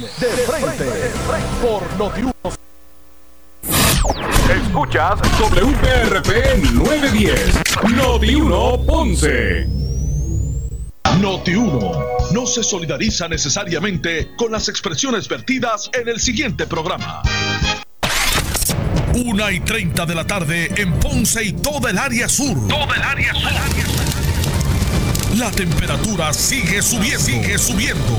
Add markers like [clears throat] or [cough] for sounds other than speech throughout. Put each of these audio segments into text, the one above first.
de frente por Notiuno. Escuchas WPRP 910 Noti 1 Ponce. Noti 1 no se solidariza necesariamente con las expresiones vertidas en el siguiente programa. Una y 30 de la tarde en Ponce y toda el área sur. Toda el área sur. La temperatura sigue subiendo. Sigue subiendo.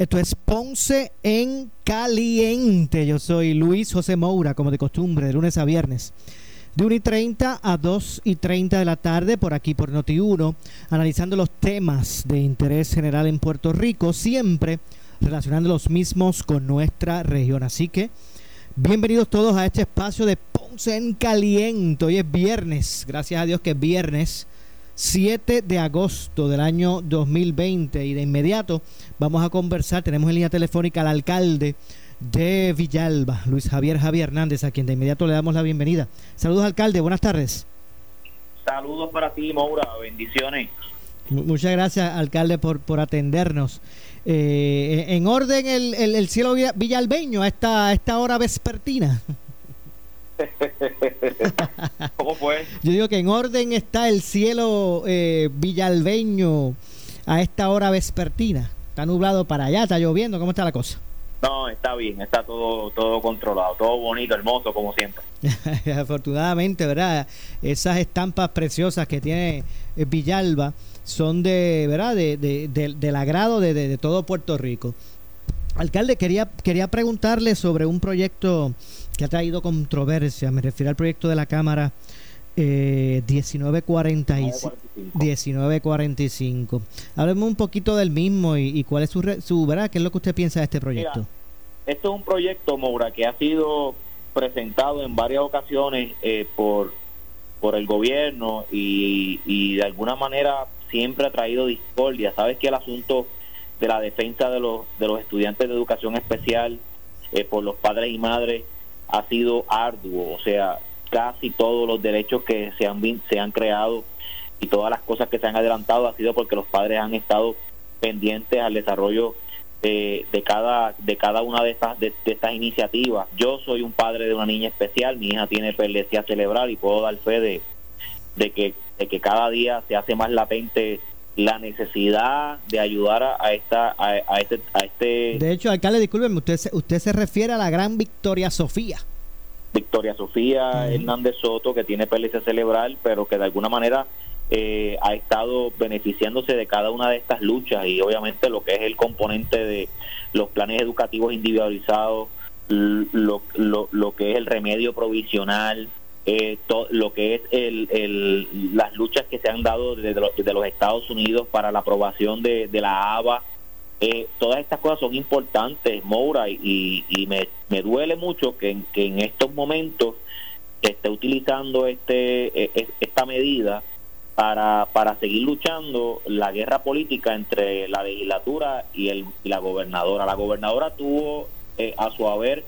Esto es Ponce en Caliente. Yo soy Luis José Moura, como de costumbre, de lunes a viernes. De 1 y 30 a 2 y 30 de la tarde, por aquí por Noti1, analizando los temas de interés general en Puerto Rico, siempre relacionando los mismos con nuestra región. Así que, bienvenidos todos a este espacio de Ponce en Caliente. Hoy es viernes, gracias a Dios que es viernes. 7 de agosto del año 2020 y de inmediato vamos a conversar, tenemos en línea telefónica al alcalde de Villalba, Luis Javier Javier Hernández, a quien de inmediato le damos la bienvenida. Saludos alcalde, buenas tardes. Saludos para ti, Maura, bendiciones. muchas gracias alcalde por, por atendernos. Eh, en orden el, el, cielo villalbeño a esta, a esta hora vespertina. [laughs] ¿Cómo fue? Yo digo que en orden está el cielo eh, villalbeño a esta hora vespertina. Está nublado para allá, está lloviendo, ¿cómo está la cosa? No, está bien, está todo todo controlado, todo bonito, hermoso, como siempre. [laughs] Afortunadamente, ¿verdad? Esas estampas preciosas que tiene eh, Villalba son de, ¿verdad? De, del agrado de, todo Puerto Rico. Alcalde, quería, quería preguntarle sobre un proyecto que ha traído controversia. Me refiero al proyecto de la Cámara eh, 1945. 1945. Hábleme un poquito del mismo y, cuál es su, su, ¿verdad? ¿Qué es lo que usted piensa de este proyecto? esto es un proyecto, Moura, que ha sido presentado en varias ocasiones eh, por, por el gobierno y, y de alguna manera siempre ha traído discordia. Sabes que el asunto de la defensa de los, de los estudiantes de educación especial eh, por los padres y madres ha sido arduo, o sea, casi todos los derechos que se han, se han creado y todas las cosas que se han adelantado ha sido porque los padres han estado pendientes al desarrollo de, cada de cada una de estas de, estas iniciativas. Yo soy un padre de una niña especial, mi hija tiene epilepsia cerebral y puedo dar fe de, de que de que cada día se hace más latente la necesidad de ayudar a, esta a, este a este de hecho alcalde discúlpeme usted se, usted se refiere a la gran Victoria Sofía. Victoria Sofía Hernández Soto que tiene pérdida cerebral pero que de alguna manera eh, ha estado beneficiándose de cada una de estas luchas y obviamente lo que es el componente de los planes educativos individualizados lo, lo, lo que es el remedio provisional eh, lo que es el, las luchas que se han dado desde los, los Estados Unidos para la aprobación de, la ABA. Eh, todas estas cosas son importantes, Moura, y, y me, me, duele mucho que, que, en estos momentos esté utilizando este, e, e, esta medida para, para seguir luchando la guerra política entre la legislatura y, el, y la gobernadora. La gobernadora tuvo eh, a su haber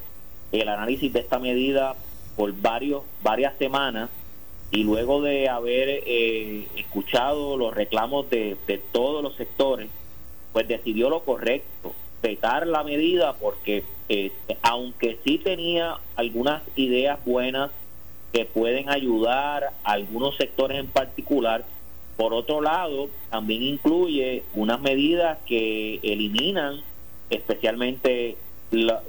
el análisis de esta medida por varios, varias semanas y luego de haber eh, escuchado los reclamos de, todos los sectores, pues decidió lo correcto, vetar la medida porque eh, aunque sí tenía algunas ideas buenas que pueden ayudar a algunos sectores en particular, por otro lado también incluye unas medidas que eliminan especialmente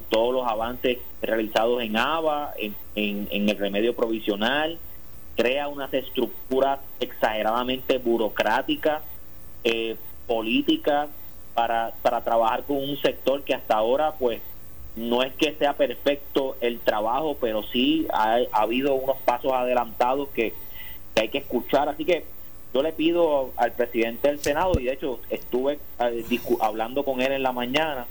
todos los avances realizados en ABA, en, el remedio provisional, crea unas estructuras exageradamente burocráticas, eh, políticas, para, para trabajar con un sector que hasta ahora, pues, no es que sea perfecto el trabajo, pero sí ha, habido unos pasos adelantados que, hay que escuchar. Así que yo le pido al presidente del Senado, y de hecho estuve eh, hablando con él en la mañana,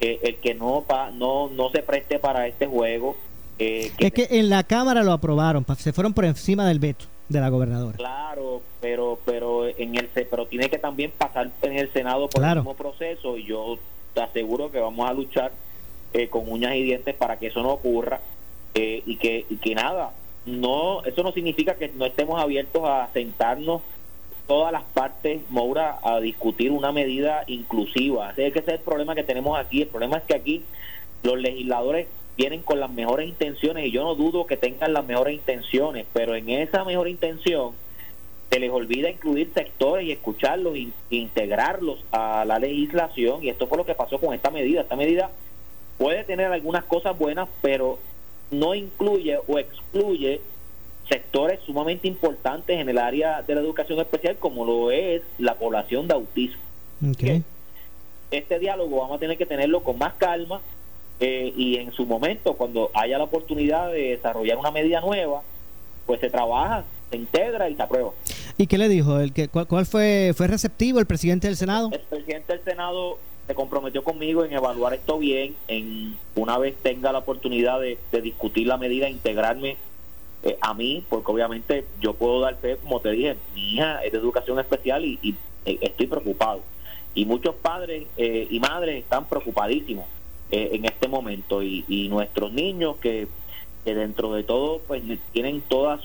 eh, el que no, pa, no, no se preste para este juego. Eh, es que en la Cámara lo aprobaron, se fueron por encima del veto de la gobernadora. Claro, pero pero en el pero tiene que también pasar en el Senado por el mismo proceso y yo te aseguro que vamos a luchar eh, con uñas y dientes para que eso no ocurra eh, y que y que nada, no eso no significa que no estemos abiertos a sentarnos todas las partes, Moura, a discutir una medida inclusiva. Ese es el problema que tenemos aquí. El problema es que aquí los legisladores vienen con las mejores intenciones y yo no dudo que tengan las mejores intenciones, pero en esa mejor intención se les olvida incluir sectores y escucharlos e integrarlos a la legislación y esto fue lo que pasó con esta medida. Esta medida puede tener algunas cosas buenas, pero no incluye o excluye sectores sumamente importantes en el área de la educación especial como lo es la población de autismo. Este diálogo vamos a tener que tenerlo con más calma eh, y en su momento, cuando haya la oportunidad de desarrollar una medida nueva, pues se trabaja, se integra y se aprueba. ¿Y qué le dijo? El que, cuál, fue, fue receptivo el presidente del Senado? El presidente del Senado se comprometió conmigo en evaluar esto bien, en una vez tenga la oportunidad de, discutir la medida, integrarme eh, a mí, porque obviamente yo puedo dar fe, como te dije, mi hija es de educación especial y, eh, estoy preocupado. Y muchos padres y madres están preocupadísimos eh, en este momento y, nuestros niños que, dentro de todo pues tienen todas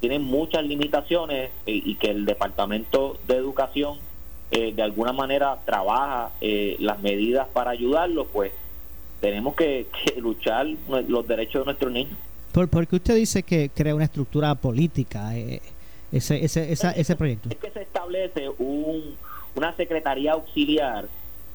tienen muchas limitaciones eh, y que el departamento de educación eh, de alguna manera trabaja las medidas para ayudarlos pues tenemos que, luchar los derechos de nuestros niños ¿Por, porque usted dice que crea una estructura política ese, ese, ese proyecto. es que se establece un, una secretaría auxiliar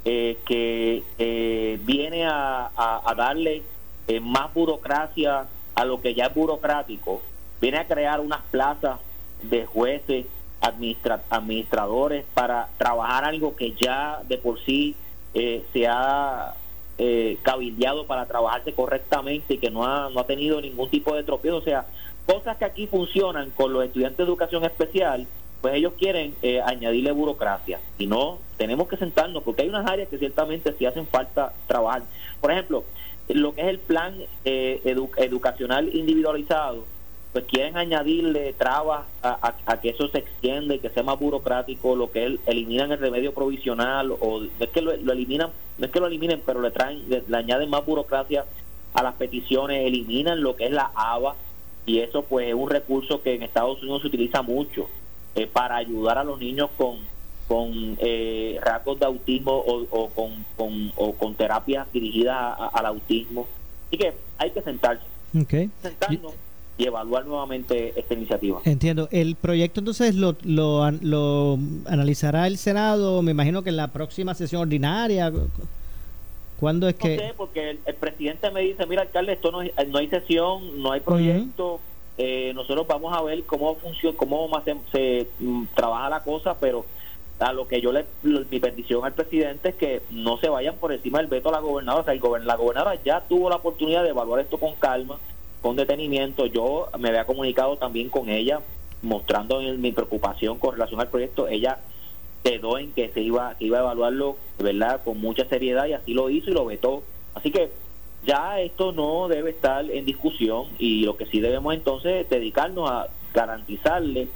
eh, que eh, viene a, darle eh, más burocracia a lo que ya es burocrático, viene a crear unas plazas de jueces, administradores para trabajar algo que ya de por sí se ha cabildeado para trabajarse correctamente y que no ha, no ha tenido ningún tipo de tropiezo. O sea, cosas que aquí funcionan con los estudiantes de educación especial pues ellos quieren eh, añadirle burocracia. Y no, tenemos que sentarnos, porque hay unas áreas que ciertamente sí hacen falta trabajar. Por ejemplo, lo que es el plan eh, educacional individualizado, pues quieren añadirle trabas a, que eso se extienda y que sea más burocrático, lo que es, eliminan el remedio provisional, o no es que lo, eliminan, no es que lo eliminen, pero le traen, le, añaden más burocracia a las peticiones, eliminan lo que es la ABA, y eso pues es un recurso que en Estados Unidos se utiliza mucho eh, para ayudar a los niños con, con eh, rasgos de autismo o, con, con, o con terapias dirigidas al autismo. Así que hay que sentarse. Sentarnos y evaluar nuevamente esta iniciativa. Entiendo. El proyecto entonces lo, lo, lo analizará el Senado, me imagino que en la próxima sesión ordinaria. ¿Cuándo es que...? No sé, porque el, presidente me dice, mira, alcalde, esto no, no hay sesión, no hay proyecto, eh, nosotros vamos a ver cómo funciona, cómo se, se mm, trabaja la cosa, pero a lo que yo le, mi petición al presidente es que no se vayan por encima del veto a la gobernadora. O sea, el la gobernadora ya tuvo la oportunidad de evaluar esto con calma, con detenimiento. Yo me había comunicado también con ella, mostrando mi preocupación con relación al proyecto. Ella quedó en que se iba, que iba a evaluarlo, verdad, con mucha seriedad y así lo hizo y lo vetó. Así que ya esto no debe estar en discusión y lo que sí debemos entonces es dedicarnos a garantizarle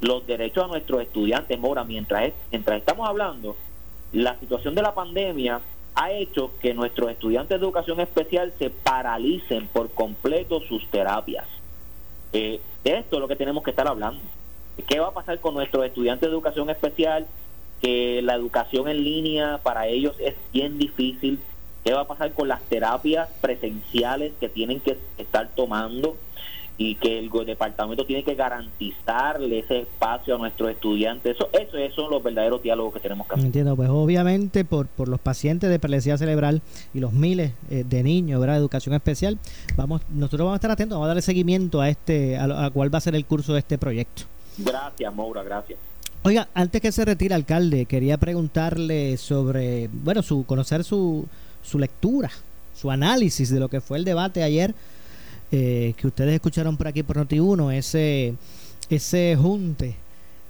los derechos a nuestros estudiantes. Mora, mientras, mientras estamos hablando, la situación de la pandemia ha hecho que nuestros estudiantes de educación especial se paralicen por completo sus terapias. Eh, esto es lo que tenemos que estar hablando. ¿Qué va a pasar con nuestros estudiantes de educación especial? Que la educación en línea para ellos es bien difícil ¿Qué va a pasar con las terapias presenciales que tienen que estar tomando? Y que el departamento tiene que garantizarle ese espacio a nuestros estudiantes. Eso, eso, esos son los verdaderos diálogos que tenemos que hacer. Entiendo, pues obviamente por, por los pacientes de paralítica cerebral y los miles eh, de niños de educación especial, vamos nosotros vamos a estar atentos, vamos a darle seguimiento a este a, cuál va a ser el curso de este proyecto. Gracias, Maura, gracias. Oiga, antes que se retire alcalde, quería preguntarle sobre, bueno, su conocer su su lectura, su análisis de lo que fue el debate ayer, eh, que ustedes escucharon por aquí por Noti1, ese, ese junte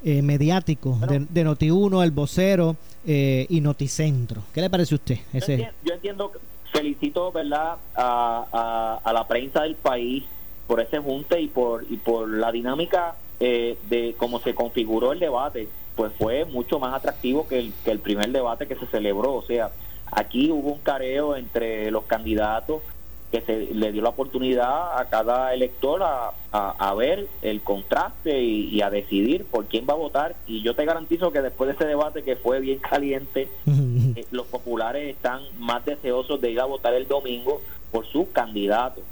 eh, mediáticos de, de Noti1, El Vocero eh, y Noticentro. ¿Qué le parece a usted? Ese? Yo, entiendo, felicito ¿verdad? A, a, la prensa del país por ese junte y por, y por la dinámica eh, de cómo se configuró el debate, pues fue mucho más atractivo que el, que el primer debate que se celebró. O sea, aquí hubo un careo entre los candidatos que se le dio la oportunidad a cada elector a, a, ver el contraste y, a decidir por quién va a votar. Y yo te garantizo que después de ese debate que fue bien caliente, [laughs] eh, los populares están más deseosos de ir a votar el domingo por sus candidatos.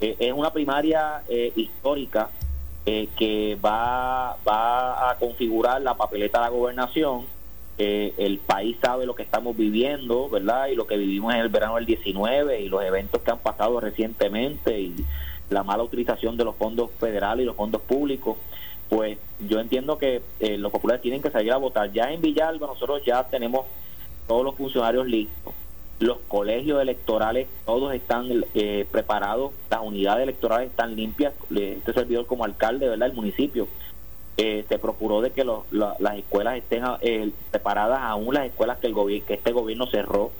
Eh, es una primaria eh, histórica que va, va a configurar la papeleta de la gobernación el país sabe lo que estamos viviendo, ¿verdad? Y lo que vivimos en el verano del 19 y los eventos que han pasado recientemente y la mala utilización de los fondos federales y los fondos públicos, pues yo entiendo que eh, los populares tienen que salir a votar. Ya en Villalba nosotros ya tenemos todos los funcionarios listos, los colegios electorales todos están eh, preparados, las unidades electorales están limpias, este servidor como alcalde, ¿verdad? El municipio eh, se procuró de que las escuelas estén eh, preparadas aún las escuelas que el que este gobierno cerró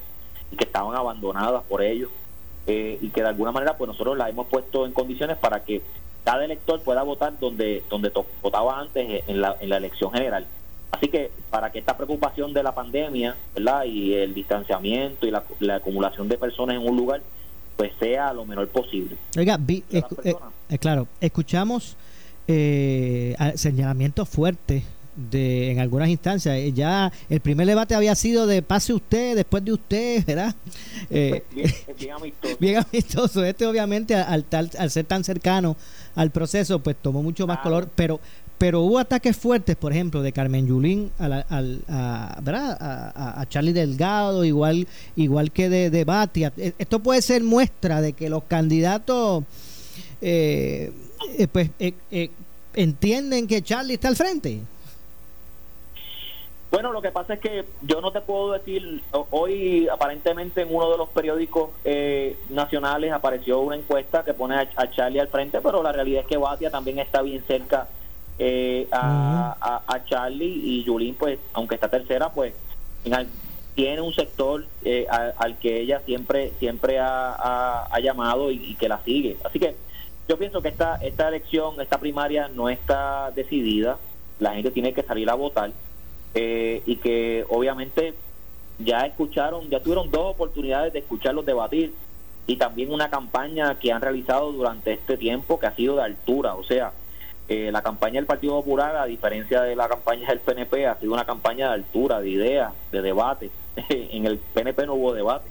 y que estaban abandonadas por ellos eh, y que de alguna manera pues nosotros las hemos puesto en condiciones para que cada elector pueda votar donde donde votaba antes en la, en la elección general. Así que para que esta preocupación de la pandemia verdad y el distanciamiento y la, la acumulación de personas en un lugar pues sea lo menor posible. Oiga claro escuchamos eh, señalamientos fuertes de, en algunas instancias. Eh, ya el primer debate había sido de pase usted, después de usted, ¿verdad? Eh, [laughs] bien, amistoso. Este obviamente al, al ser tan cercano al proceso, pues tomó mucho más color, pero pero hubo ataques fuertes, por ejemplo, de Carmen Yulín a, a, ¿verdad? a, Charlie Delgado, igual igual que de, de Batia. E, esto puede ser muestra de que los candidatos eh, eh, pues eh, eh, entienden que Charlie está al frente. Bueno, lo que pasa es que yo no te puedo decir, hoy aparentemente en uno de los periódicos nacionales apareció una encuesta que pone a, Charlie al frente, pero la realidad es que Batia también está bien cerca a, Charlie y Yulín, pues, aunque está tercera, pues tiene un sector al, que ella siempre siempre ha, llamado y, y, que la sigue. Así que yo pienso que esta, esta elección, esta primaria no está decidida, la gente tiene que salir a votar. Eh, y que obviamente ya escucharon, ya tuvieron dos oportunidades de escucharlos debatir y también una campaña que han realizado durante este tiempo que ha sido de altura, o sea, eh, la campaña del Partido Popular, a diferencia de la campaña del PNP, ha sido una campaña de altura, de ideas, de debate. [laughs] en el PNP no hubo debate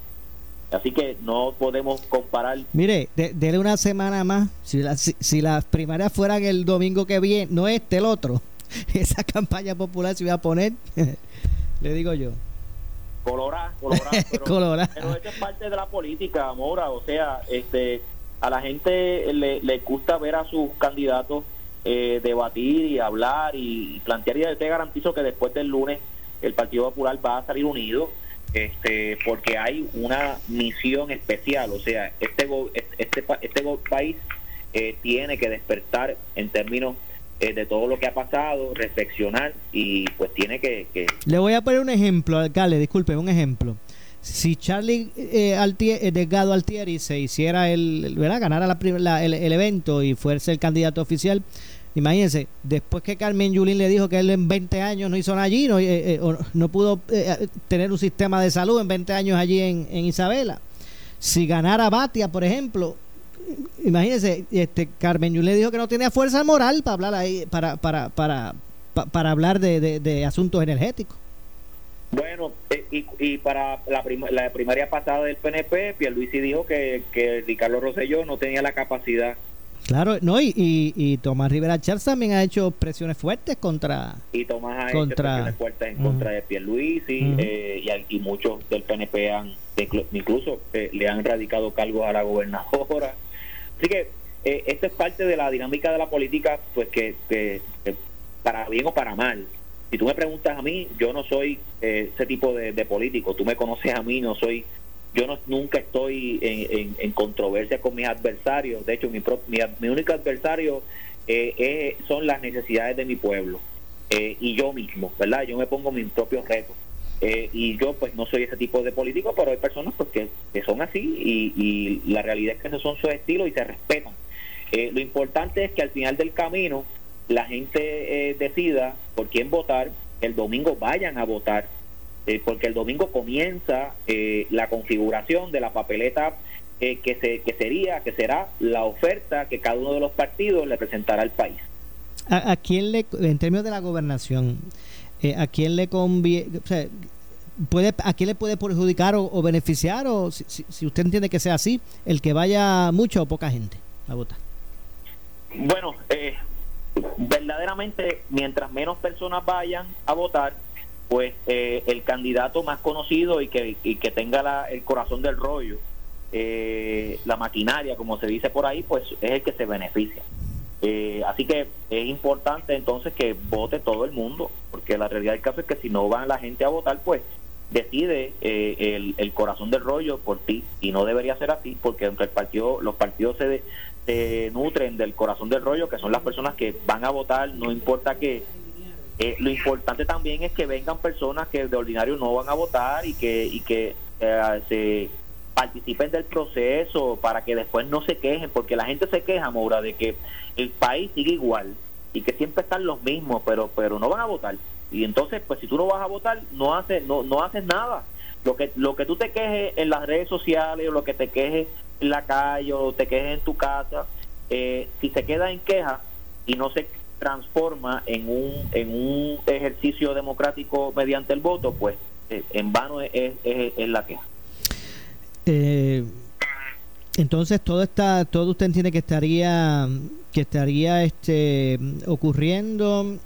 Así que no podemos comparar. Mire, dele una semana más. Si, si, las primarias fueran el domingo que viene, no este, el otro, [laughs] esa campaña popular se iba a poner, [laughs] le digo yo. Colorá, [laughs] colorá, pero, eso es parte de la política, Mora. O sea, este, a la gente le, le gusta ver a sus candidatos eh, debatir y hablar y plantear. Y te garantizo que después del lunes el Partido Popular va a salir unido este porque hay una misión especial o sea este este este país eh, tiene que despertar en términos eh, de todo lo que ha pasado reflexionar y pues tiene que, le voy a poner un ejemplo alcalde disculpe un ejemplo si Charlie eh, Altier, eh, Delgado Altieri se hiciera el, ¿verdad? ganara la, el, el, evento y fuese el candidato oficial, Imagínense, después que Carmen Yulín le dijo que él en 20 años no hizo nada allí, no, eh, eh, no pudo eh, tener un sistema de salud en 20 años allí en, Isabela. Si ganara Batia, por ejemplo, imagínense, este, Carmen Yulín le dijo que no tenía fuerza moral para hablar ahí, para, para, para, para, hablar de, asuntos energéticos. Bueno, y, y, para la, la primaria pasada del PNP, Pierluisi dijo que, que Ricardo Rosselló no tenía la capacidad Claro, no, y, y, Tomás Rivera Charles también ha hecho presiones fuertes contra. Y Tomás ha contra, hecho presiones fuertes en contra de Pierluisi uh eh, y, muchos del PNP han, incluso eh, le han radicado cargos a la gobernadora. Así que eh, esto es parte de la dinámica de la política, pues que, que, para bien o para mal. Si tú me preguntas a mí, yo no soy eh, ese tipo de, de político. Tú me conoces a mí, no soy yo no, nunca estoy en, controversia con mis adversarios. De hecho, mi, mi, único adversario eh, son las necesidades de mi pueblo. eh, y yo mismo, ¿verdad? Yo me pongo mis propios retos. Eh, y yo pues no soy ese tipo de político, pero hay personas pues que, son así y, la realidad es que esos son sus estilos y se respetan. Eh, lo importante es que al final del camino la gente decida por quién votar, el domingo vayan a votar, porque el domingo comienza la configuración de la papeleta que, se, que sería, que será la oferta que cada uno de los partidos le presentará al país. ¿A, quién le, en términos de la gobernación, eh, a quién le conviene, o sea, puede, a quién le puede perjudicar o, beneficiar, o si, usted entiende que sea así, el que vaya mucho o poca gente a votar? Bueno, eh, verdaderamente, mientras menos personas vayan a votar, pues eh, el candidato más conocido y que, y que tenga el corazón del rollo, la maquinaria, como se dice por ahí, pues es el que se beneficia. Eh, así que es importante entonces que vote todo el mundo, porque la realidad del caso es que si no va la gente a votar, pues decide eh, el, corazón del rollo por ti y no debería ser así porque aunque el partido los partidos se, se nutren del corazón del rollo que son las personas que van a votar no importa que eh, lo importante también es que vengan personas que de ordinario no van a votar y que y que se participen del proceso para que después no se quejen, porque la gente se queja, Moura, de que el país sigue igual y que siempre están los mismos, pero pero no van a votar. Y entonces, pues si tú no vas a votar, no haces no no haces nada. Lo que lo que tú te quejes en las redes sociales o lo que te quejes en la calle o te quejes en tu casa, eh, si se queda en queja y no se transforma en un en un ejercicio democrático mediante el voto, pues eh, en vano es, la queja. Eh, entonces todo está, todo usted entiende que estaría, que estaría este ocurriendo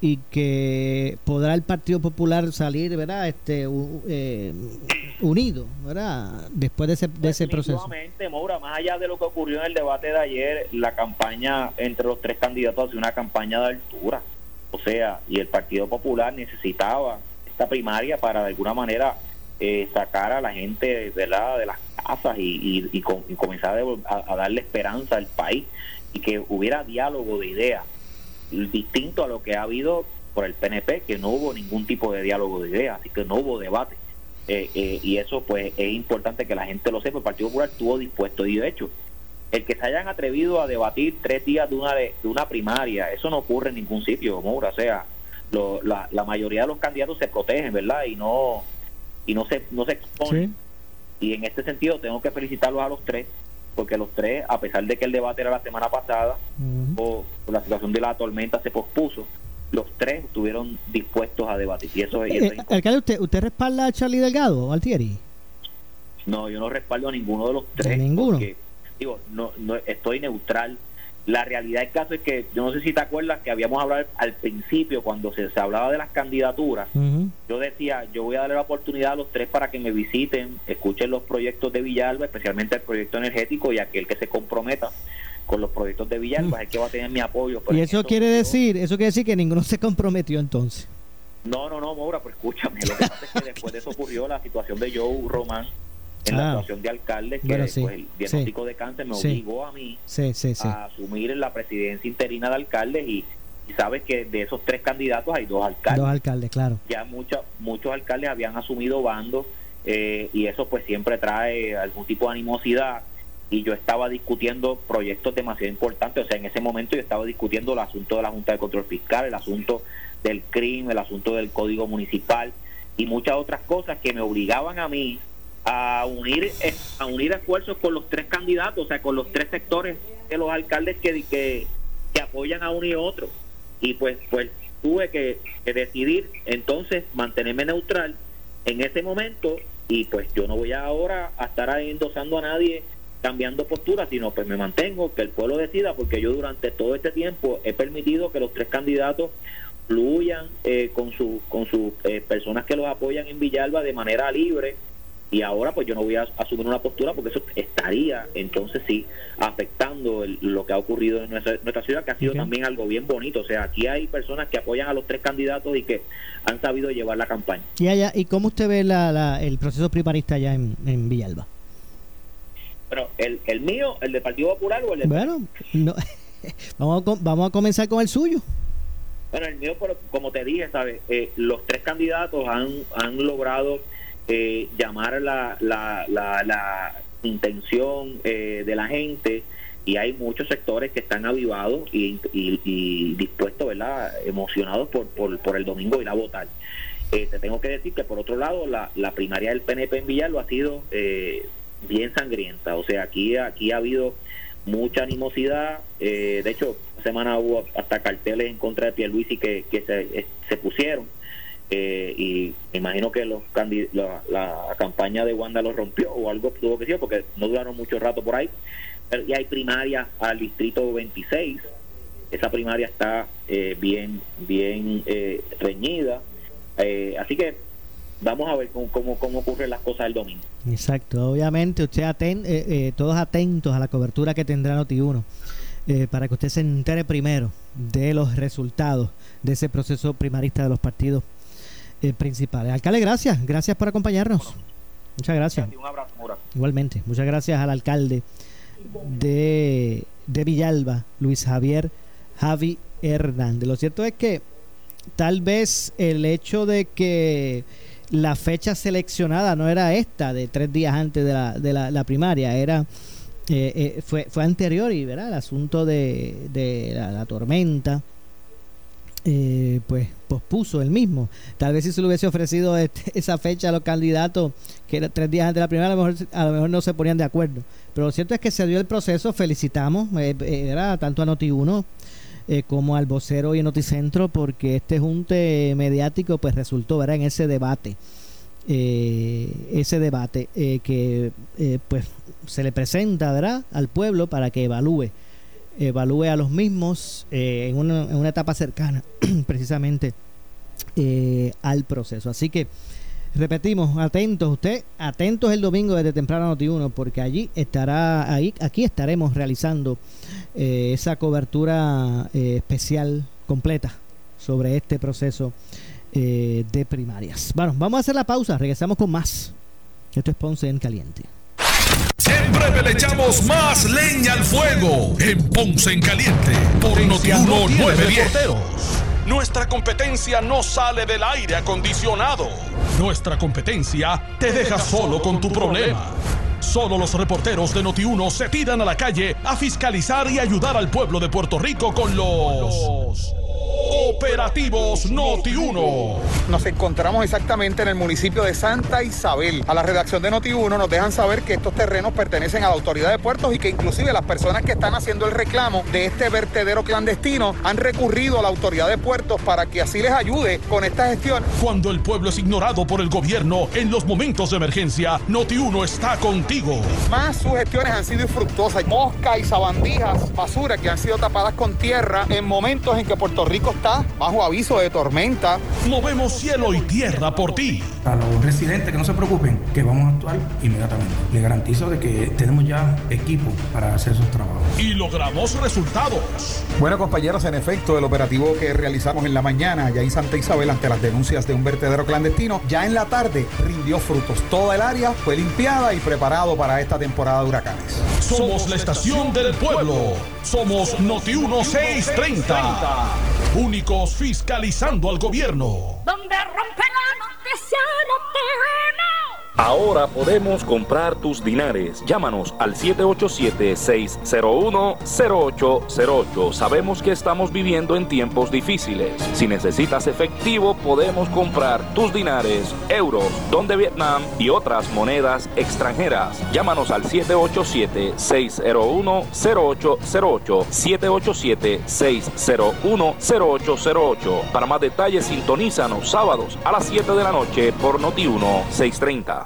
y que podrá el Partido Popular salir, ¿verdad? Este eh, unido, ¿verdad? Después de ese, de ese proceso. Moura, más allá de lo que ocurrió en el debate de ayer, la campaña entre los tres candidatos ha sido una campaña de altura. O sea, y el Partido Popular necesitaba esta primaria para de alguna manera eh, sacar a la gente ¿verdad? de las casas y, y, comenzar a, darle esperanza al país y que hubiera diálogo de ideas distinto a lo que ha habido por el PNP, que no hubo ningún tipo de diálogo de ideas, así que no hubo debate. Eh, eh, y eso pues es importante que la gente lo sepa, el Partido Popular estuvo dispuesto y de hecho el que se hayan atrevido a debatir tres días de una de, una primaria, eso no ocurre en ningún sitio, Moura, o sea, la, la mayoría de los candidatos se protegen, ¿verdad? Y no y no se, no se expone. Y en este sentido tengo que felicitarlos a los tres, porque los tres, a pesar de que el debate era la semana pasada, o, la situación de la tormenta se pospuso, los tres estuvieron dispuestos a debatir. Y eso, es eh, alcalde, ¿usted, ¿usted respalda a Charlie Delgado o Altieri? No, yo no respaldo a ninguno de los tres. ninguno? digo, no, no, estoy neutral la realidad del caso es que yo no sé si te acuerdas que habíamos hablado al principio cuando se, hablaba de las candidaturas. Yo decía, yo voy a darle la oportunidad a los tres para que me visiten, escuchen los proyectos de Villalba, especialmente el proyecto energético y aquel que se comprometa con los proyectos de Villalba, es el que va a tener mi apoyo. y eso quiere decir, eso quiere decir que ninguno se comprometió entonces. No, no, no, Maura, pues escúchame. Lo que pasa es que después de eso ocurrió la situación de Joe Román en la ah. situación de alcalde, que pues, el diagnóstico de cáncer me obligó a mí a asumir la presidencia interina de alcalde y, sabes que de esos tres candidatos hay dos alcaldes. Dos alcaldes, claro. Ya muchos muchos alcaldes habían asumido bandos eh, y eso pues siempre trae algún tipo de animosidad y yo estaba discutiendo proyectos demasiado importantes, o sea, en ese momento yo estaba discutiendo el asunto de la Junta de Control Fiscal, el asunto del crimen, el asunto del Código Municipal y muchas otras cosas que me obligaban a mí a unir a unir esfuerzos con los tres candidatos, o sea, con los tres sectores de los alcaldes que, que, apoyan a uno y otro. Y pues pues tuve que, decidir entonces mantenerme neutral en ese momento y pues yo no voy ahora a estar ahí endosando a nadie cambiando postura, sino pues me mantengo, que el pueblo decida, porque yo durante todo este tiempo he permitido que los tres candidatos fluyan eh, con, su, con sus eh, personas que los apoyan en Villalba de manera libre, y ahora pues yo no voy a asumir una postura porque eso estaría entonces sí afectando lo que ha ocurrido en nuestra, nuestra ciudad que ha sido también algo bien bonito. O sea aquí hay personas que apoyan a los tres candidatos y que han sabido llevar la campaña. Y allá, y cómo usted ve la, el proceso primarista allá en, en Villalba bueno el, el mío el del Partido Popular o el bueno [laughs] vamos a, vamos a comenzar con el suyo. Bueno, el mío, como te dije, ¿sabes? Eh, los tres candidatos han, han logrado eh, llamar la, la, la, intención eh, de la gente y hay muchos sectores que están avivados y, y, dispuestos, ¿verdad? Emocionados por, por, por, el domingo ir a votar. te tengo que decir que, por otro lado, la, la primaria del PNP en Villalba ha sido bien sangrienta. O sea, aquí, aquí ha habido mucha animosidad. de hecho, semana hubo hasta carteles en contra de Pierluisi que, que se, eh, se pusieron. Eh, y imagino que los la, la, campaña de Wanda lo rompió o algo tuvo que ser porque no duraron mucho rato por ahí. y hay primaria al distrito 26. Esa primaria está eh, bien bien reñida. así que vamos a ver cómo, cómo, cómo, ocurren las cosas el domingo. Exacto, obviamente usted aten, todos atentos a la cobertura que tendrá Noti1 eh, para que usted se entere primero de los resultados de ese proceso primarista de los partidos eh, principales. Alcalde, gracias, gracias por acompañarnos. Muchas gracias. Un abrazo, Igualmente, muchas gracias al alcalde de, de Villalba, Luis Javier Javi Hernández. Lo cierto es que tal vez el hecho de que la fecha seleccionada no era esta de tres días antes de la, de la primaria, era eh, eh, fue, fue anterior y ¿verdad? el asunto de, de la, tormenta eh, pues pospuso el mismo tal vez si se le hubiese ofrecido este, [laughs] esa fecha a los candidatos que era tres días antes de la primera a lo mejor, no se ponían de acuerdo pero lo cierto es que se dio el proceso felicitamos era tanto a Noti1 como al vocero y a Noticentro porque este junte mediático pues resultó ¿verdad? en ese debate eh, ese debate eh, que eh, pues se le presenta ¿verdad? al pueblo para que evalúe evalúe a los mismos en una, en, una, etapa cercana [clears throat] precisamente al proceso así que repetimos atentos usted atentos el domingo desde temprano Noti 1 porque allí estará ahí aquí estaremos realizando esa cobertura especial completa sobre este proceso eh, de primarias. Bueno, vamos a hacer la pausa, regresamos con más. Esto es Ponce en Caliente. Siempre le echamos más leña al fuego en Ponce en Caliente por Notiuno 910. Nuestra competencia no sale del aire acondicionado. Nuestra competencia te deja solo con tu problema. Solo los reporteros de Noti1 se tiran a la calle a fiscalizar y ayudar al pueblo de Puerto Rico con los Operativos Noti1. Nos encontramos exactamente en el municipio de Santa Isabel. A la redacción de Noti1 nos dejan saber que estos terrenos pertenecen a la autoridad de puertos y que inclusive las personas que están haciendo el reclamo de este vertedero clandestino han recurrido a la autoridad de puertos para que así les ayude con esta gestión. Cuando el pueblo es ignorado por el gobierno en los momentos de emergencia, Noti1 está contigo. Más sus gestiones han sido infructuosas. Mosca y sabandijas, basura que han sido tapadas con tierra en momentos en que Puerto Rico está bajo aviso de tormenta. Movemos cielo y tierra por ti. A los residentes que no se preocupen, que vamos a actuar inmediatamente. Les garantizo de que tenemos ya equipo para hacer esos trabajos. Y logramos resultados. Bueno, compañeros, en efecto, el operativo que realizamos en la mañana ya en Santa Isabel ante las denuncias de un vertedero clandestino, ya en la tarde rindió frutos. Toda el área fue limpiada y preparado para esta temporada de huracanes. Somos la estación del pueblo. Somos Noti 1630 únicos fiscalizando al gobierno. Donde rompe la noticia, Ahora podemos comprar tus dinares. Llámanos al 787-601-0808. Sabemos que estamos viviendo en tiempos difíciles. Si necesitas efectivo, podemos comprar tus dinares, euros, don de Vietnam y otras monedas extranjeras. Llámanos al 787-601-0808. 787-601-0808. Para más detalles, sintonízanos sábados a las 7 de la noche por Noti 1 630.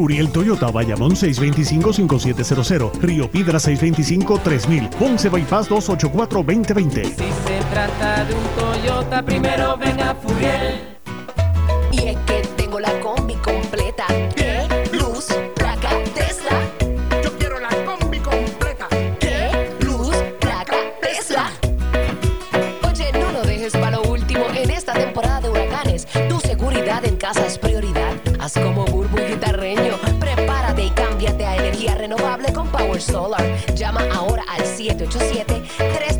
Curiel Toyota, Bayamón 625-5700, Río Piedra 625-3000, Ponce Bypass 284-2020. Si se trata de un Toyota, primero ven a Furiel. Y es que tengo la combi completa. ¿Qué? Luz, placa, Tesla. Yo quiero la combi completa. ¿Qué? Luz, placa, Tesla. Oye, no lo dejes para lo último en esta temporada de huracanes. Tu seguridad en casa es prioridad. Haz como burbu Solar. Llama ahora al 787-331-1000.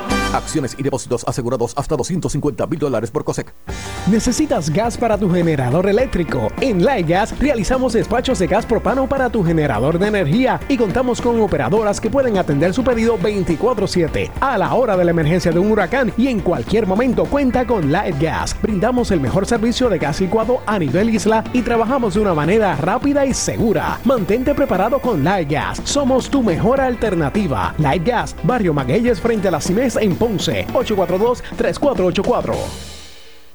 Acciones y depósitos asegurados hasta 250 mil dólares por COSEC. ¿Necesitas gas para tu generador eléctrico? En Gas realizamos despachos de gas propano para tu generador de energía y contamos con operadoras que pueden atender su pedido 24/7 a la hora de la emergencia de un huracán y en cualquier momento cuenta con Gas. Brindamos el mejor servicio de gas licuado a nivel isla y trabajamos de una manera rápida y segura. Mantente preparado con Gas. Somos tu mejor alternativa. Gas, Barrio Magueyes frente a la CIMES en Ponce, 842-3484.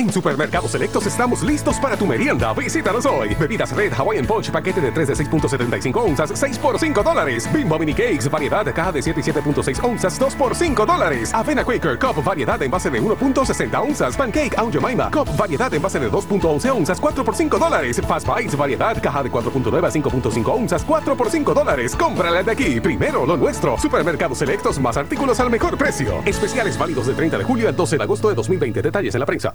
En Supermercados Selectos estamos listos para tu merienda. Visítanos hoy. Bebidas Red Hawaiian Punch, paquete de 3 de 6.75 onzas, 6 por 5 dólares. Bimbo Mini Cakes, variedad, caja de 7 y 7.6 onzas, 2 por 5 dólares. Avena Quaker Cup, variedad en base de 1.60 onzas. Pancake Aunt Jemima Cup, variedad en base de 2.11 onzas, 4 por 5 dólares. Fast Bites, variedad, caja de 4.9 a 5.5 onzas, 4 por 5 dólares. Cómprala de aquí. Primero lo nuestro. Supermercados Selectos, más artículos al mejor precio. Especiales válidos del 30 de julio al 12 de agosto de 2020. Detalles en la prensa.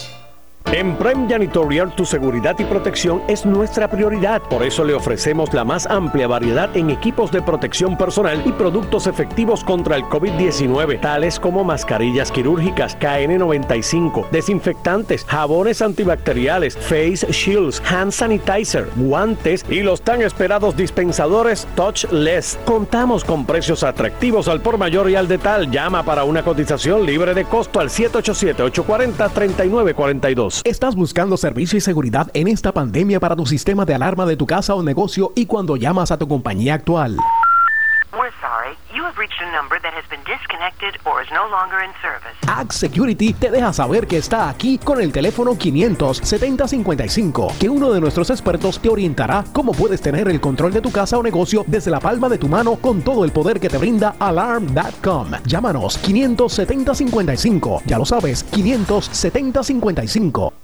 En Prime Janitorial tu seguridad y protección es nuestra prioridad. Por eso le ofrecemos la más amplia variedad en equipos de protección personal y productos efectivos contra el COVID-19, tales como mascarillas quirúrgicas, KN95, desinfectantes, jabones antibacteriales, face shields, hand sanitizer, guantes y los tan esperados dispensadores touchless. Contamos con precios atractivos al por mayor y al detal. Llama para una cotización libre de costo al 787-840-3942. ¿Estás buscando servicio y seguridad en esta pandemia para tu sistema de alarma de tu casa o negocio y cuando llamas a tu compañía actual? Have reached a number that has been disconnected or is no longer in service. Ag Security te deja saber que está aquí con el teléfono 500-7055, que uno de nuestros expertos te orientará cómo puedes tener el control de tu casa o negocio desde la palma de tu mano con todo el poder que te brinda Alarm.com. Llámanos 570-55. Ya lo sabes, 570-55.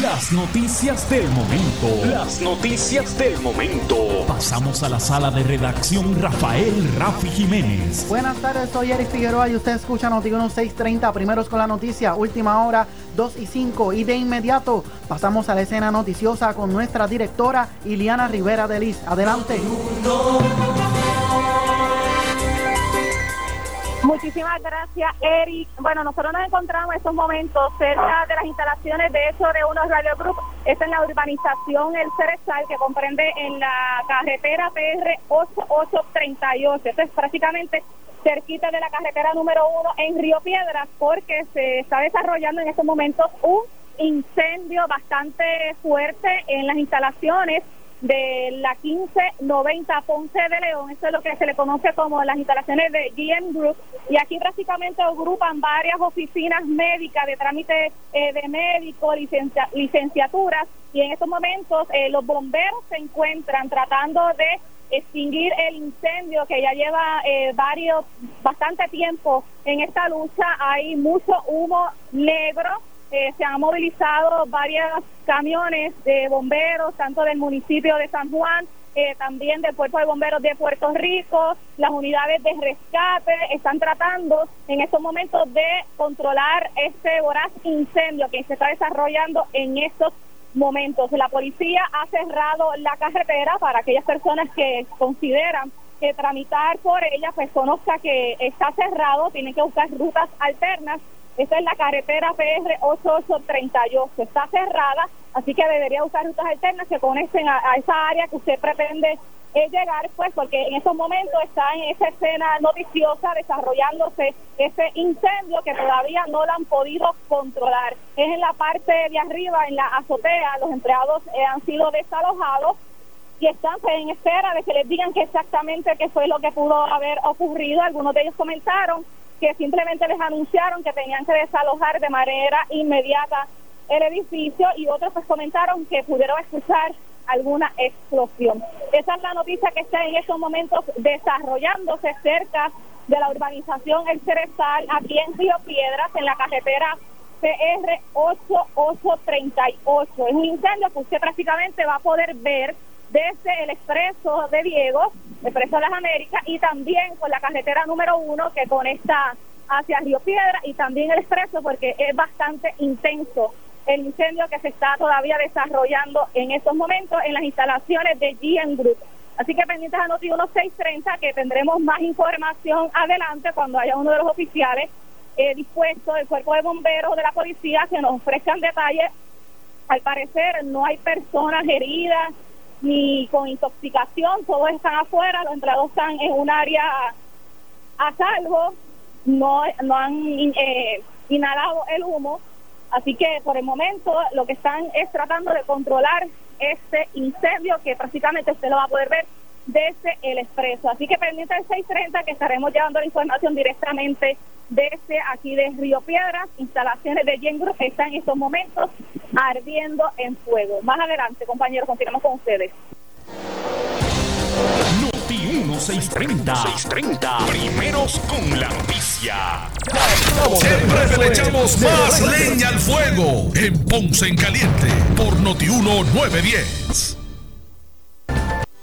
las noticias del momento. Las noticias del momento. Pasamos a la sala de redacción Rafael Rafi Jiménez. Buenas tardes, soy Eric Figueroa y usted escucha Noti 1630, primeros con la noticia, última hora, 2 y 5. Y de inmediato pasamos a la escena noticiosa con nuestra directora Iliana Rivera de Liz. Adelante. Muchísimas gracias, Eric. Bueno, nosotros nos encontramos en estos momentos cerca de las instalaciones de hecho de unos Radio Group. Esta es la urbanización El Cerezal, que comprende en la carretera PR 8838. Esto es prácticamente cerquita de la carretera número uno en Río Piedras, porque se está desarrollando en estos momentos un incendio bastante fuerte en las instalaciones de la 1590 Ponce de León, eso es lo que se le conoce como las instalaciones de GM Group, y aquí prácticamente agrupan varias oficinas médicas de trámite eh, de médico, licenciaturas, y en estos momentos eh, los bomberos se encuentran tratando de extinguir el incendio que ya lleva eh, varios, bastante tiempo en esta lucha, hay mucho humo negro, eh, se han movilizado varios camiones de bomberos, tanto del municipio de San Juan, eh, también del Cuerpo de Bomberos de Puerto Rico, las unidades de rescate están tratando en estos momentos de controlar este voraz incendio que se está desarrollando en estos momentos. La policía ha cerrado la carretera para aquellas personas que consideran que tramitar por ella, pues conozca que está cerrado, tienen que buscar rutas alternas esta es la carretera PR 8838. Está cerrada, así que debería usar rutas alternas que conecten a, esa área que usted pretende eh, llegar, pues, porque en estos momentos está en esa escena noticiosa desarrollándose ese incendio que todavía no lo han podido controlar. Es en la parte de arriba, en la azotea, los empleados eh, han sido desalojados y están pues, en espera de que les digan qué exactamente qué fue lo que pudo haber ocurrido. Algunos de ellos comentaron que simplemente les anunciaron que tenían que desalojar de manera inmediata el edificio y otros pues comentaron que pudieron escuchar alguna explosión. Esa es la noticia que está en estos momentos desarrollándose cerca de la urbanización El Cerezal, aquí en Río Piedras, en la carretera PR 8838. Es un incendio que usted prácticamente va a poder ver desde el expreso de Diego, expreso de las Américas, y también con la carretera número uno que conecta hacia Río Piedra y también el expreso porque es bastante intenso el incendio que se está todavía desarrollando en estos momentos en las instalaciones de GM Group. Así que pendientes a Noti 1630 que tendremos más información adelante cuando haya uno de los oficiales eh, dispuestos del cuerpo de bomberos de la policía que nos ofrezcan detalles. Al parecer no hay personas heridas ni con intoxicación, todos están afuera, los empleados están en un área a salvo, no, no han eh, inhalado el humo, así que por el momento lo que están es tratando de controlar este incendio que prácticamente usted lo va a poder ver desde el expreso. Así que pendiente del 630 que estaremos llevando la información directamente desde aquí de Río Piedras, instalaciones de Gengro que están en estos momentos ardiendo en fuego. Más adelante, compañeros, continuamos con ustedes. Noti 1630. 630. Primeros con la noticia. Siempre le echamos más leña al fuego en Ponce en Caliente por Noti 1910.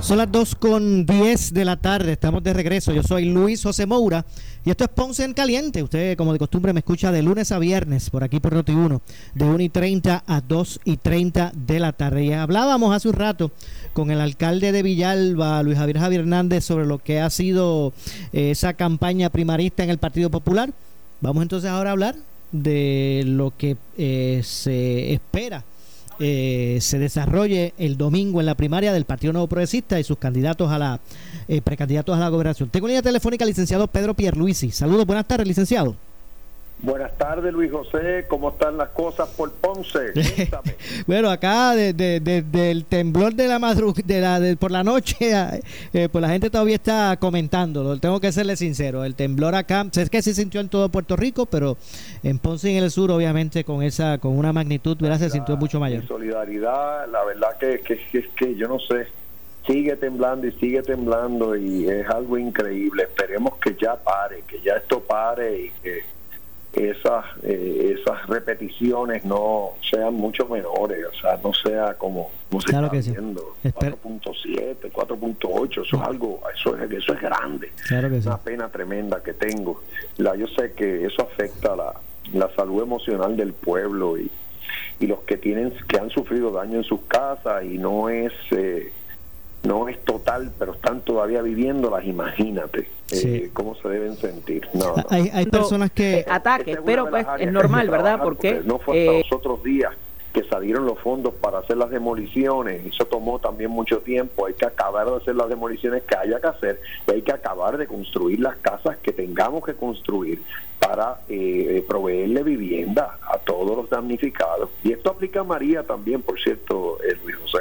Son las 2 con 10 de la tarde, estamos de regreso. Yo soy Luis José Moura y esto es Ponce en Caliente. Usted, como de costumbre, me escucha de lunes a viernes por aquí por Noti 1, de 1 y 30 a 2 y 30 de la tarde. Y hablábamos hace un rato con el alcalde de Villalba, Luis Javier Javier Hernández, sobre lo que ha sido eh, esa campaña primarista en el Partido Popular. Vamos entonces ahora a hablar de lo que eh, se espera eh, se desarrolle el domingo en la primaria del Partido Nuevo Progresista y sus candidatos a la eh, precandidatos a la gobernación. Tengo línea telefónica licenciado Pedro Pierluisi. Saludos, buenas tardes, licenciado. Buenas tardes, Luis José. ¿Cómo están las cosas por Ponce? [laughs] bueno, acá de, de- de- del temblor de la de la, de- por la noche, [laughs] eh, pues la gente todavía está comentándolo. Tengo que serle sincero. El temblor acá, es que se sintió en todo Puerto Rico, pero en Ponce y en el sur, obviamente, con esa, con una magnitud, ¿verdad? Se sintió mucho mayor. Mi solidaridad, la verdad que, que, que es que yo no sé, sigue temblando y sigue temblando y es algo increíble. Esperemos que ya pare, que ya esto pare y que esas eh, esas repeticiones no sean mucho menores, o sea, no sea como, como se Claro está sí. viendo, Espero- 4.7, 4.8, eso es algo, eso es, eso es grande. Claro que sí. Una pena tremenda que tengo. La, yo sé que eso afecta la, la salud emocional del pueblo y, y los que tienen que han sufrido daño en sus casas y no es eh, no es pero están todavía viviéndolas, imagínate eh, Sí. cómo se deben sentir. No, no. Hay, hay personas que... ataques, pero pues es normal, ¿verdad? Porque no fue hasta eh, los otros días que salieron los fondos para hacer las demoliciones. Eso tomó también mucho tiempo. Hay que acabar de hacer las demoliciones que haya que hacer y hay que acabar de construir las casas que tengamos que construir para eh, proveerle vivienda a todos los damnificados. Y esto aplica a María también, por cierto, eh, Luis José.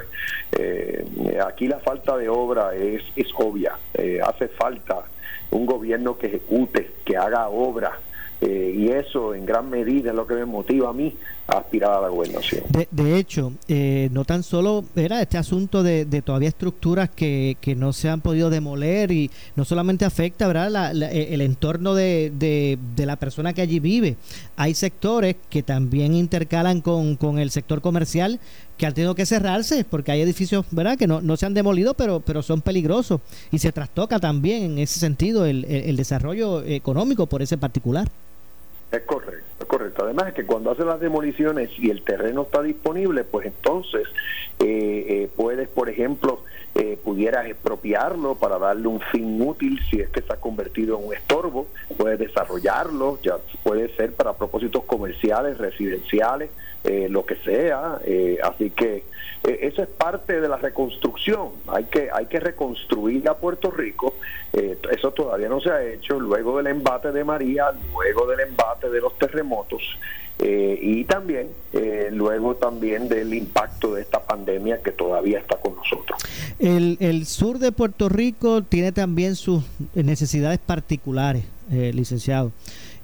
Eh, aquí la falta de obra es, es obvia. Eh, hace falta un gobierno que ejecute, que haga obra. Eh, y eso en gran medida es lo que me motiva a mí aspirar a la gobernación. De, de hecho, eh, no tan solo era este asunto de, de todavía estructuras que, que no se han podido demoler y no solamente afecta ¿verdad? La- la- eh, el entorno de, de- de la persona que allí vive. Hay sectores que también intercalan con, con el sector comercial que han tenido que cerrarse porque hay edificios ¿verdad? que no, no se han demolido pero, pero son peligrosos y se trastoca también en ese sentido el, el- el desarrollo económico por ese particular. Es correcto, correcto. Además es que cuando hacen las demoliciones y el terreno está disponible, pues entonces eh, eh, puedes, por ejemplo, eh, pudieras expropiarlo para darle un fin útil si es que ha convertido en un estorbo, puedes desarrollarlo, ya puede ser para propósitos comerciales, residenciales, eh, lo que sea. eh, así que eso es parte de la reconstrucción. Hay que hay que reconstruir a Puerto Rico. Eso todavía no se ha hecho luego del embate de María, luego del embate de los terremotos eh, y también eh, luego también del impacto de esta pandemia que todavía está con nosotros. El, el sur de Puerto Rico tiene también sus necesidades particulares, eh, licenciado.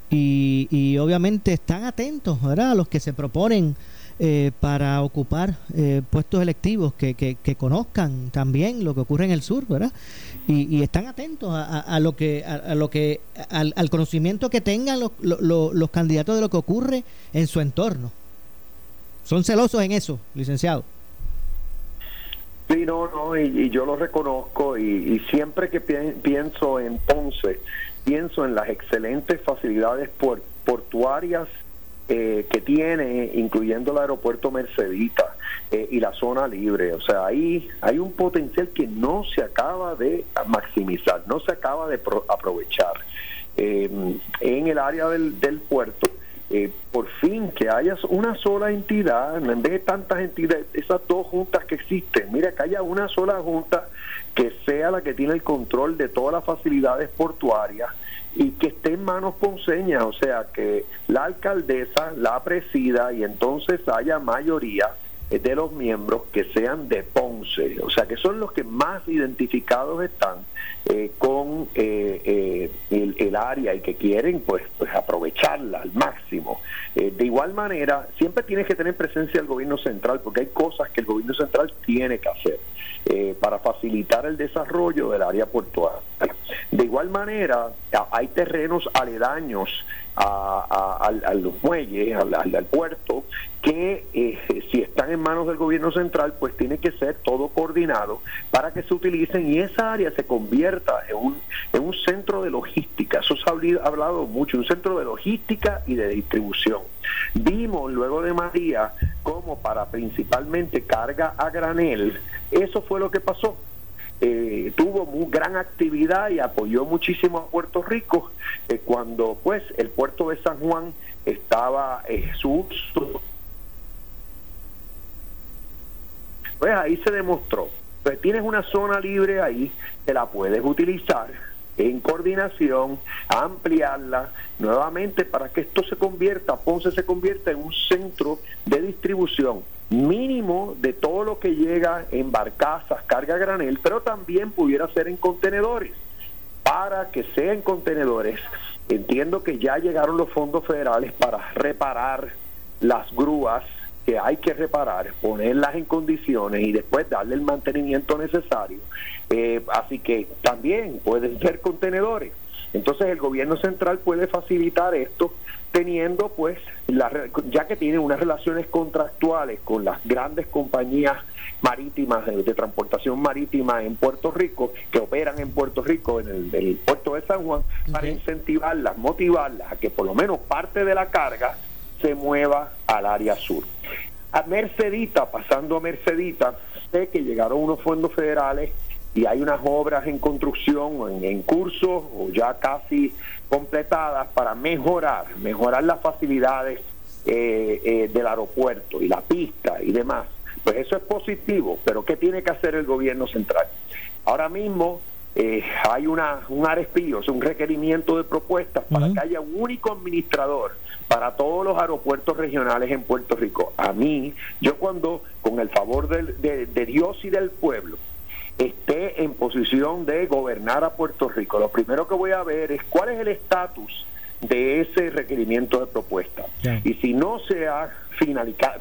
Y, y obviamente están atentos ¿verdad? a los que se proponen eh, para ocupar eh, puestos electivos, que, que, conozcan también lo que ocurre en el sur, ¿verdad? Y, y están atentos a, a- lo que, a, lo que al, conocimiento que tengan los, los- los- candidatos de lo que ocurre en su entorno. Son celosos en eso, licenciado. Sí, no, no, y, yo lo reconozco y, y siempre que pi- pienso en Ponce, pienso en las excelentes facilidades portuarias eh, que tiene, incluyendo el aeropuerto Mercedita eh, y la zona libre. O sea, ahí hay un potencial que no se acaba de maximizar, no se acaba de pro- aprovechar. Eh, en el área del, del puerto, eh, por fin que haya una sola entidad, en vez de tantas entidades, esas dos juntas que existen, mira, que haya una sola junta que sea la que tiene el control de todas las facilidades portuarias y que esté en manos ponceñas, o sea, que la alcaldesa la presida y entonces haya mayoría de los miembros que sean de Ponce, o sea, que son los que más identificados están eh, con eh, eh, el, el área y que quieren pues, pues aprovecharla al máximo. Eh, de igual manera, siempre tienes que tener presencia del gobierno central porque hay cosas que el gobierno central tiene que hacer eh, para facilitar el desarrollo del área portuaria. De igual manera, hay terrenos aledaños a, los muelles, al, puerto, que eh, si están en manos del gobierno central, pues tiene que ser todo coordinado para que se utilicen y esa área se convierta en un, en un centro de logística. Eso se ha hablado mucho, un centro de logística y de distribución. Vimos luego de María como para principalmente carga a granel, eso fue lo que pasó eh, tuvo muy gran actividad y apoyó muchísimo a Puerto Rico eh, cuando pues el puerto de San Juan estaba eh, su, su- pues ahí se demostró. Pues tienes una zona libre ahí que la puedes utilizar en coordinación, ampliarla nuevamente para que esto se convierta, Ponce se convierta en un centro de distribución mínimo de todo lo que llega en barcazas, carga granel, pero también pudiera ser en contenedores. Para que sea en contenedores, entiendo que ya llegaron los fondos federales para reparar las grúas que hay que reparar, ponerlas en condiciones y después darle el mantenimiento necesario. Eh, así que también pueden ser contenedores. Entonces el gobierno central puede facilitar esto teniendo pues ya que tiene unas relaciones contractuales con las grandes compañías marítimas de, transportación marítima en Puerto Rico que operan en Puerto Rico en el, puerto de San Juan para incentivarlas, motivarlas a que por lo menos parte de la carga se mueva al área sur. A Mercedita, pasando a Mercedita, sé que llegaron unos fondos federales y hay unas obras en construcción en, curso o ya casi completadas para mejorar, mejorar las facilidades eh, eh, del aeropuerto y la pista y demás. Pues eso es positivo, pero ¿qué tiene que hacer el gobierno central? Ahora mismo eh, hay una, un arespío, un requerimiento de propuestas para que haya un único administrador para todos los aeropuertos regionales en Puerto Rico. A mí, yo cuando, con el favor de, de Dios y del pueblo, esté en posición de gobernar a Puerto Rico, lo primero que voy a ver es cuál es el estatus de ese requerimiento de propuesta. Y si no se ha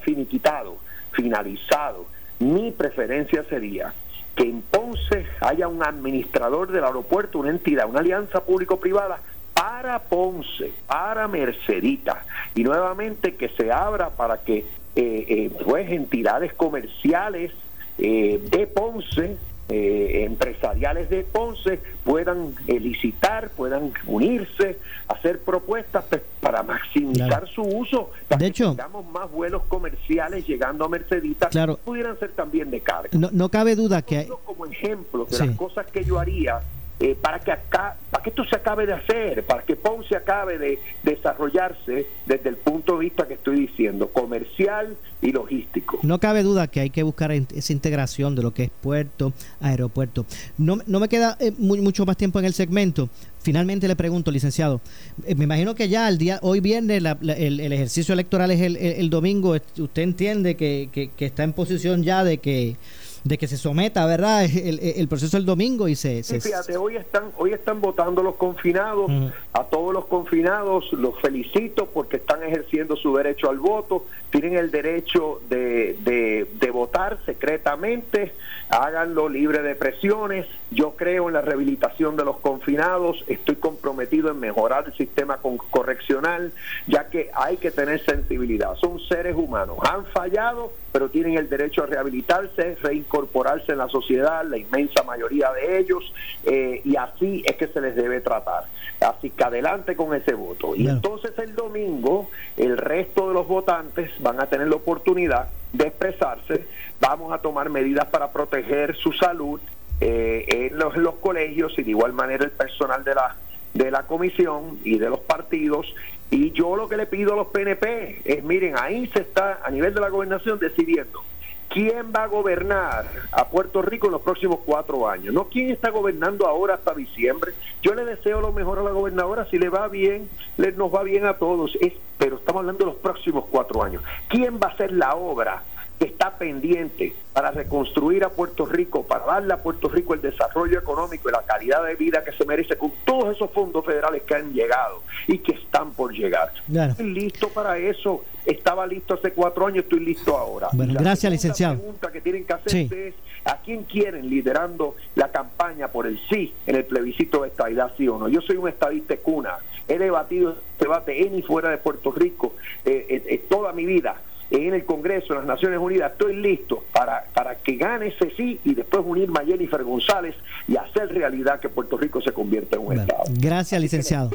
finiquitado, finalizado, mi preferencia sería que en Ponce haya un administrador del aeropuerto, una entidad, una alianza público-privada para Ponce, para Mercedita, y nuevamente que se abra para que eh, eh, pues entidades comerciales eh, de Ponce eh, empresariales de Ponce puedan licitar, puedan unirse, hacer propuestas pues, para maximizar su uso, para de que hecho, tengamos más vuelos comerciales llegando a Mercedita, claro, pudieran ser también de carga. No, no cabe duda que hay... Como ejemplo de las cosas que yo haría eh, para que acá, para que esto se acabe de hacer, para que Ponce acabe de desarrollarse desde el punto de vista que estoy diciendo, comercial y logístico. No cabe duda que hay que buscar esa integración de lo que es puerto, aeropuerto. No, no me queda eh, mucho más tiempo en el segmento. Finalmente le pregunto, licenciado, eh, me imagino que ya el día, hoy viernes el, ejercicio electoral es el, domingo. ¿Usted entiende que, que está en posición ya de que de que se someta, ¿verdad? [laughs] El, proceso el domingo y se... fíjate, hoy están, hoy están votando los confinados, a todos los confinados los felicito porque están ejerciendo su derecho al voto, tienen el derecho de, de, votar secretamente, háganlo libre de presiones, yo creo en la rehabilitación de los confinados, estoy comprometido en mejorar el sistema correccional, ya que hay que tener sensibilidad, son seres humanos, han fallado, pero tienen el derecho a rehabilitarse, reincorporarse en la sociedad, la inmensa mayoría de ellos, eh, y así es que se les debe tratar. Así que adelante con ese voto. Y entonces el domingo, el resto de los votantes van a tener la oportunidad de expresarse, vamos a tomar medidas para proteger su salud eh, en los, los colegios y de igual manera el personal de la de la comisión y de los partidos y yo lo que le pido a los PNP es, miren, ahí se está a nivel de la gobernación decidiendo quién va a gobernar a Puerto Rico en los próximos cuatro años, no quién está gobernando ahora hasta diciembre. Yo le deseo lo mejor a la gobernadora, si le va bien, le, nos va bien a todos, es, pero estamos hablando de los próximos cuatro años. ¿Quién va a hacer la obra que está pendiente para reconstruir a Puerto Rico, para darle a Puerto Rico el desarrollo económico y la calidad de vida que se merece con todos esos fondos federales que han llegado y que están por llegar. Estoy listo para eso, estaba listo hace cuatro años, estoy listo ahora. Bueno, gracias, licenciado. La pregunta que tienen que hacerse es a quién quieren liderando la campaña por el sí en el plebiscito de estadidad, sí o no. Yo soy un estadista cuna, he debatido este debate en y fuera de Puerto Rico eh, eh, eh toda mi vida en el Congreso de las Naciones Unidas, estoy listo para, para que gane ese sí y después unirme a Jennifer González y hacer realidad que Puerto Rico se convierta en un Estado. Gracias, licenciado.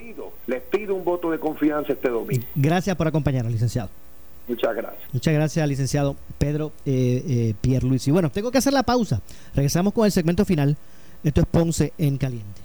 Les pido, un voto de confianza este domingo. Gracias por acompañarnos, licenciado. Muchas gracias. Muchas gracias, licenciado Pedro eh, eh, Pierluisi. Bueno, tengo que hacer la pausa. Regresamos con el segmento final. Esto es Ponce en Caliente.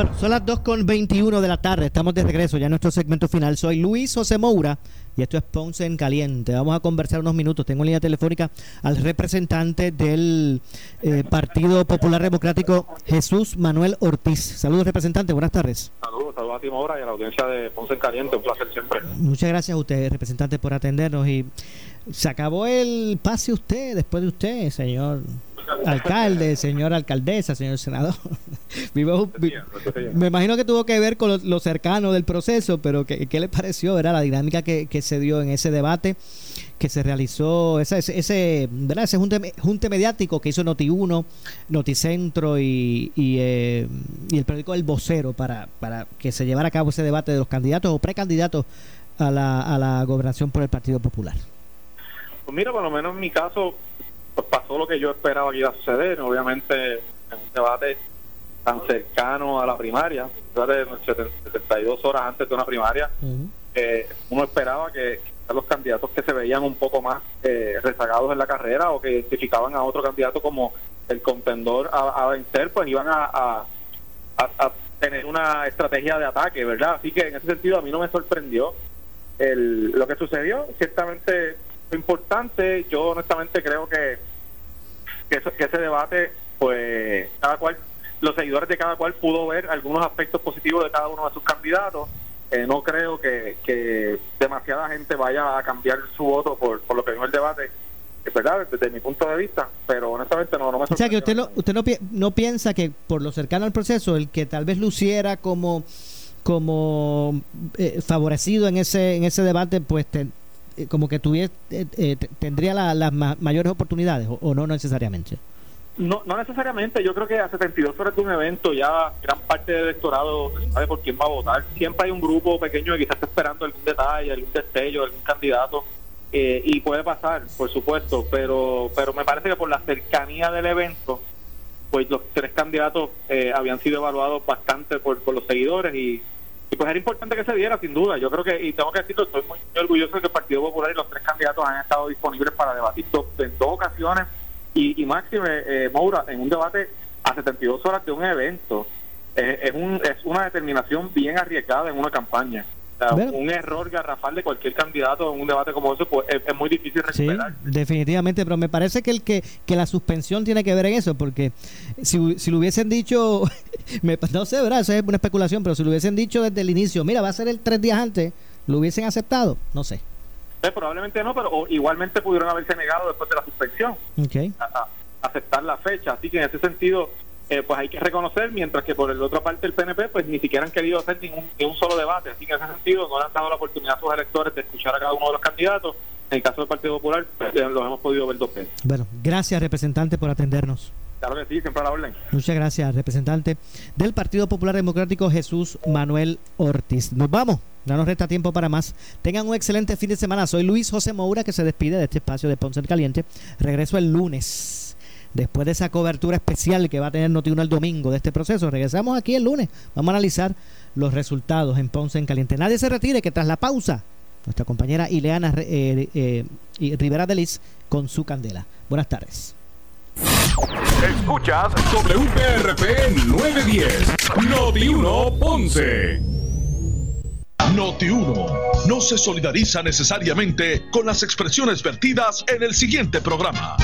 Bueno, son las 2.21 de la tarde. Estamos de regreso ya en nuestro segmento final. Soy Luis José Moura y esto es Ponce en Caliente. Vamos a conversar unos minutos. Tengo en línea telefónica al representante del eh, Partido Popular Democrático, Jesús Manuel Ortiz. Saludos, representante. Buenas tardes. Saludos, saludos a ti, Moura, y a la audiencia de Ponce en Caliente. Un placer siempre. Muchas gracias a usted, representante, por atendernos. Y se acabó el pase usted, después de usted, señor alcalde, señor alcaldesa, señor senador. [laughs] me imagino que tuvo que ver con lo, cercano del proceso, pero ¿qué, qué le pareció, verdad, la dinámica que, se dio en ese debate que se realizó, ese, ese, ¿verdad? ese junte, junte mediático que hizo Noti1, Noticentro y, y, eh, y el periódico El Vocero para, para que se llevara a cabo ese debate de los candidatos o precandidatos a la, a la gobernación por el Partido Popular? Pues mira, por lo menos en mi caso, pues pasó lo que yo esperaba que iba a suceder. Obviamente, en un debate tan cercano a la primaria, 72 horas antes de una primaria, eh, uno esperaba que, los candidatos que se veían un poco más eh, rezagados en la carrera o que identificaban a otro candidato como el contendor a, vencer, pues iban a, a, tener una estrategia de ataque, ¿verdad? Así que en ese sentido a mí no me sorprendió el, lo que sucedió. Ciertamente importante. Yo honestamente creo que, que, ese debate, pues cada cual, los seguidores de cada cual pudo ver algunos aspectos positivos de cada uno de sus candidatos. Eh, no creo que, que demasiada gente vaya a cambiar su voto por, por lo que vino el debate es verdad, desde mi punto de vista, pero honestamente no, no me O sea, que usted, no, usted no, no, piensa que por lo cercano al proceso, el que tal vez luciera como como eh, favorecido en ese en ese debate, pues eh, como que tuviera, eh, eh, tendría las mayores oportunidades o, no necesariamente? No, no necesariamente. Yo creo que a 72 horas de un evento ya gran parte del electorado sabe por quién va a votar. Siempre hay un grupo pequeño que quizás está esperando algún detalle, algún destello, algún candidato. y puede pasar, por supuesto, pero pero me parece que por la cercanía del evento, pues los tres candidatos habían sido evaluados bastante por, por los seguidores y y pues era importante que se diera, sin duda. Yo creo que, y tengo que decirlo, estoy muy orgulloso de que el Partido Popular y los tres candidatos han estado disponibles para debatir en dos ocasiones. Y, y máxime, eh, Moura, en un debate a 72 horas de un evento, eh, es, un, es una determinación bien arriesgada en una campaña un error garrafal de cualquier candidato en un debate como ese pues, es, muy difícil recuperar. Sí, definitivamente, pero me parece que el que, que la suspensión tiene que ver en eso, porque si, si lo hubiesen dicho, [laughs] me, no sé, ¿verdad? Eso es una especulación, pero si lo hubiesen dicho desde el inicio, mira, va a ser el tres días antes, ¿lo hubiesen aceptado? No sé. Eh, probablemente no, pero igualmente pudieron haberse negado después de la suspensión a, aceptar la fecha. Así que en ese sentido, eh, pues hay que reconocer, mientras que por el otra parte el PNP pues ni siquiera han querido hacer ningún, un solo debate, así que en ese sentido no le han dado la oportunidad a sus electores de escuchar a cada uno de los candidatos. En el caso del Partido Popular pues, los hemos podido ver dos veces. Bueno, gracias representante por atendernos. Claro que sí, siempre a la orden. Muchas gracias, representante del Partido Popular Democrático Jesús Manuel Ortiz. Nos vamos, no nos resta tiempo para más. Tengan un excelente fin de semana. Soy Luis José Moura que se despide de este espacio de Ponce Caliente. Regreso el lunes después de esa cobertura especial que va a tener Notiuno el domingo de este proceso, regresamos aquí el lunes. Vamos a analizar los resultados en Ponce en Caliente. Nadie se retire, que tras la pausa, nuestra compañera Ileana eh, eh, Rivera de Liz con su candela. Buenas tardes. Escuchas WPRP 910, Noti 1 Ponce. Noti 1 no se solidariza necesariamente con las expresiones vertidas en el siguiente programa.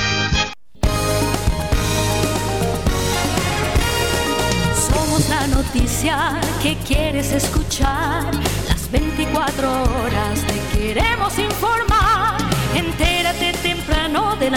Noticia que quieres escuchar. Las 24 horas te queremos informar. Entérate temprano de la